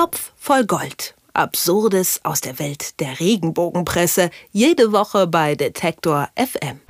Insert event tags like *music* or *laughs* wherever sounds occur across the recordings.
Topf voll Gold. Absurdes aus der Welt der Regenbogenpresse. Jede Woche bei Detektor FM.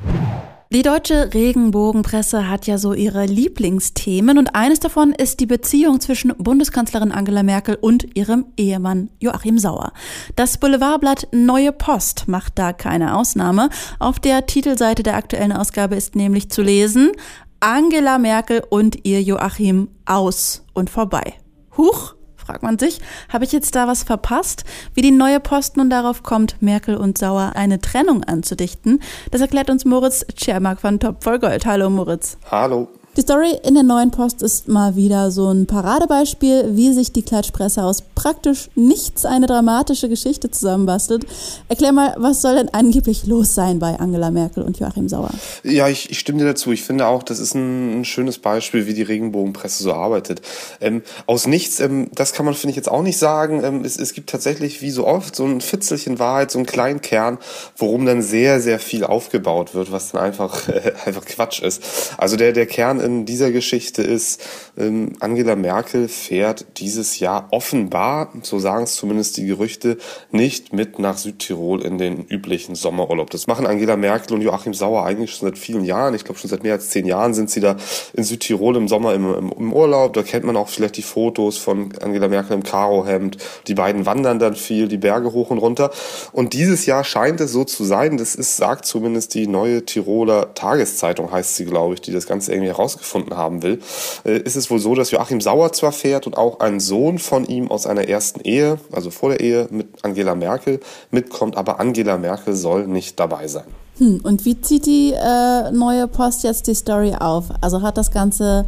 Die deutsche Regenbogenpresse hat ja so ihre Lieblingsthemen und eines davon ist die Beziehung zwischen Bundeskanzlerin Angela Merkel und ihrem Ehemann Joachim Sauer. Das Boulevardblatt Neue Post macht da keine Ausnahme. Auf der Titelseite der aktuellen Ausgabe ist nämlich zu lesen, Angela Merkel und ihr Joachim aus und vorbei. Huch! Fragt man sich, habe ich jetzt da was verpasst? Wie die neue Post nun darauf kommt, Merkel und Sauer eine Trennung anzudichten, das erklärt uns Moritz Tschermak von Top voll Gold. Hallo Moritz. Hallo. Die Story in der neuen Post ist mal wieder so ein Paradebeispiel, wie sich die Klatschpresse aus praktisch nichts eine dramatische Geschichte zusammenbastelt. Erklär mal, was soll denn angeblich los sein bei Angela Merkel und Joachim Sauer? Ja, ich, ich stimme dir dazu. Ich finde auch, das ist ein, ein schönes Beispiel, wie die Regenbogenpresse so arbeitet. Ähm, aus nichts, ähm, das kann man, finde ich, jetzt auch nicht sagen. Ähm, es, es gibt tatsächlich, wie so oft, so ein Fitzelchen Wahrheit, so einen kleinen Kern, worum dann sehr, sehr viel aufgebaut wird, was dann einfach, äh, *laughs* einfach Quatsch ist. Also der, der Kern in dieser Geschichte ist, ähm, Angela Merkel fährt dieses Jahr offenbar, so sagen es zumindest die Gerüchte, nicht mit nach Südtirol in den üblichen Sommerurlaub. Das machen Angela Merkel und Joachim Sauer eigentlich schon seit vielen Jahren. Ich glaube, schon seit mehr als zehn Jahren sind sie da in Südtirol im Sommer im, im, im Urlaub. Da kennt man auch vielleicht die Fotos von Angela Merkel im Karohemd. Die beiden wandern dann viel, die Berge hoch und runter. Und dieses Jahr scheint es so zu sein, das ist, sagt zumindest die neue Tiroler Tageszeitung, heißt sie, glaube ich, die das Ganze irgendwie heraus herausgefunden haben will, äh, ist es wohl so, dass Joachim Sauer zwar fährt und auch ein Sohn von ihm aus einer ersten Ehe, also vor der Ehe mit Angela Merkel, mitkommt, aber Angela Merkel soll nicht dabei sein. Hm, und wie zieht die äh, neue Post jetzt die Story auf? Also hat das Ganze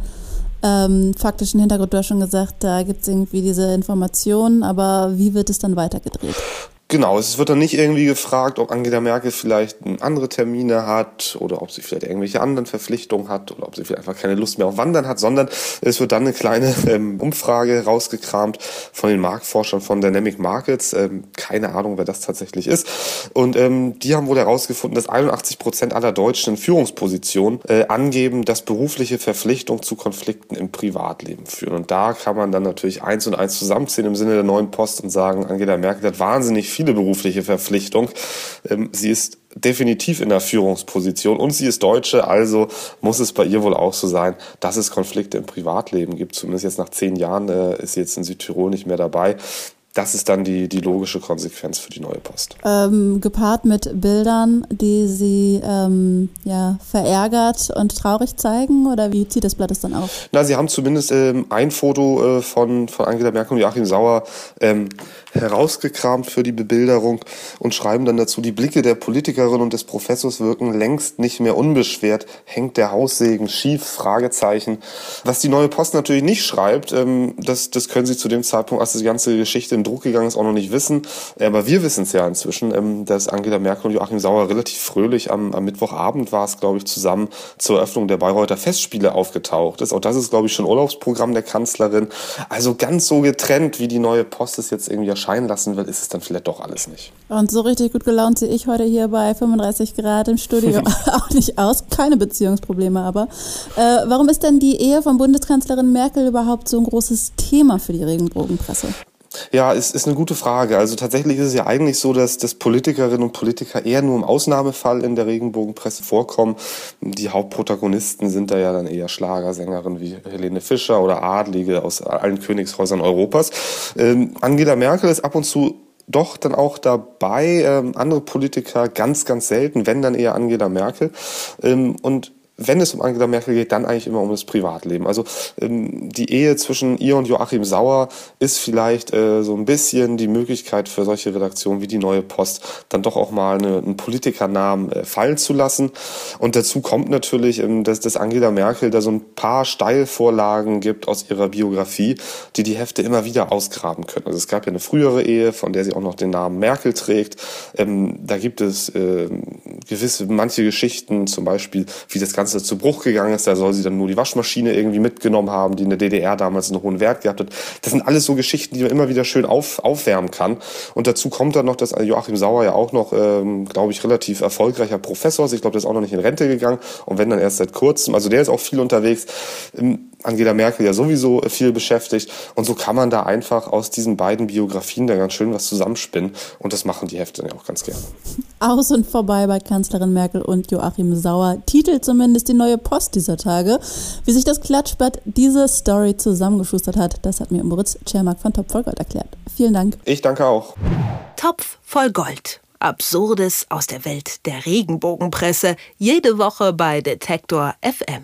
ähm, faktischen Hintergrund, du hast schon gesagt, da gibt es irgendwie diese Informationen, aber wie wird es dann weitergedreht? Genau, es wird dann nicht irgendwie gefragt, ob Angela Merkel vielleicht andere Termine hat oder ob sie vielleicht irgendwelche anderen Verpflichtungen hat oder ob sie vielleicht einfach keine Lust mehr auf Wandern hat, sondern es wird dann eine kleine *laughs* ähm, Umfrage rausgekramt von den Marktforschern von Dynamic Markets. Ähm, keine Ahnung, wer das tatsächlich ist. Und ähm, die haben wohl herausgefunden, dass 81 Prozent aller Deutschen in Führungspositionen äh, angeben, dass berufliche Verpflichtungen zu Konflikten im Privatleben führen. Und da kann man dann natürlich eins und eins zusammenziehen im Sinne der neuen Post und sagen, Angela Merkel hat wahnsinnig viel viele berufliche Verpflichtung. Ähm, sie ist definitiv in der Führungsposition und sie ist Deutsche, also muss es bei ihr wohl auch so sein, dass es Konflikte im Privatleben gibt. Zumindest jetzt nach zehn Jahren äh, ist sie jetzt in Südtirol nicht mehr dabei das ist dann die, die logische Konsequenz für die neue Post. Ähm, gepaart mit Bildern, die sie ähm, ja, verärgert und traurig zeigen? Oder wie zieht das Blatt es dann auf? Na, sie haben zumindest ähm, ein Foto äh, von, von Angela Merkel und Joachim Sauer ähm, herausgekramt für die Bebilderung und schreiben dann dazu, die Blicke der Politikerin und des Professors wirken längst nicht mehr unbeschwert. Hängt der Haussegen schief? Fragezeichen. Was die neue Post natürlich nicht schreibt, ähm, das, das können sie zu dem Zeitpunkt, als die ganze Geschichte in Druck gegangen ist, auch noch nicht wissen. Aber wir wissen es ja inzwischen, ähm, dass Angela Merkel und Joachim Sauer relativ fröhlich am, am Mittwochabend war es, glaube ich, zusammen zur Eröffnung der Bayreuther Festspiele aufgetaucht ist. Auch das ist, glaube ich, schon Urlaubsprogramm der Kanzlerin. Also ganz so getrennt, wie die neue Post es jetzt irgendwie erscheinen lassen will, ist es dann vielleicht doch alles nicht. Und so richtig gut gelaunt sehe ich heute hier bei 35 Grad im Studio *laughs* auch nicht aus. Keine Beziehungsprobleme aber. Äh, warum ist denn die Ehe von Bundeskanzlerin Merkel überhaupt so ein großes Thema für die Regenbogenpresse? Ja, es ist eine gute Frage. Also tatsächlich ist es ja eigentlich so, dass, dass Politikerinnen und Politiker eher nur im Ausnahmefall in der Regenbogenpresse vorkommen. Die Hauptprotagonisten sind da ja dann eher Schlagersängerinnen wie Helene Fischer oder Adlige aus allen Königshäusern Europas. Ähm, Angela Merkel ist ab und zu doch dann auch dabei, ähm, andere Politiker ganz, ganz selten, wenn dann eher Angela Merkel. Ähm, und wenn es um Angela Merkel geht, dann eigentlich immer um das Privatleben. Also ähm, die Ehe zwischen ihr und Joachim Sauer ist vielleicht äh, so ein bisschen die Möglichkeit für solche Redaktionen wie die Neue Post, dann doch auch mal eine, einen Politikernamen äh, fallen zu lassen. Und dazu kommt natürlich, ähm, dass, dass Angela Merkel da so ein paar Steilvorlagen gibt aus ihrer Biografie, die die Hefte immer wieder ausgraben können. Also es gab ja eine frühere Ehe, von der sie auch noch den Namen Merkel trägt. Ähm, da gibt es äh, gewisse, manche Geschichten, zum Beispiel, wie das Ganze zu Bruch gegangen ist, da soll sie dann nur die Waschmaschine irgendwie mitgenommen haben, die in der DDR damals einen hohen Wert gehabt hat. Das sind alles so Geschichten, die man immer wieder schön auf, aufwärmen kann. Und dazu kommt dann noch, dass Joachim Sauer ja auch noch, ähm, glaube ich, relativ erfolgreicher Professor ist. Ich glaube, der ist auch noch nicht in Rente gegangen und wenn dann erst seit kurzem. Also der ist auch viel unterwegs. Ähm, Angela Merkel ja sowieso viel beschäftigt. Und so kann man da einfach aus diesen beiden Biografien da ganz schön was zusammenspinnen. Und das machen die Hefte dann ja auch ganz gerne. Aus und vorbei bei Kanzlerin Merkel und Joachim Sauer. Titel zumindest die neue Post dieser Tage. Wie sich das Klatschblatt diese Story zusammengeschustert hat, das hat mir Moritz Czermak von Topf voll Gold erklärt. Vielen Dank. Ich danke auch. Topf voll Gold. Absurdes aus der Welt der Regenbogenpresse. Jede Woche bei Detektor FM.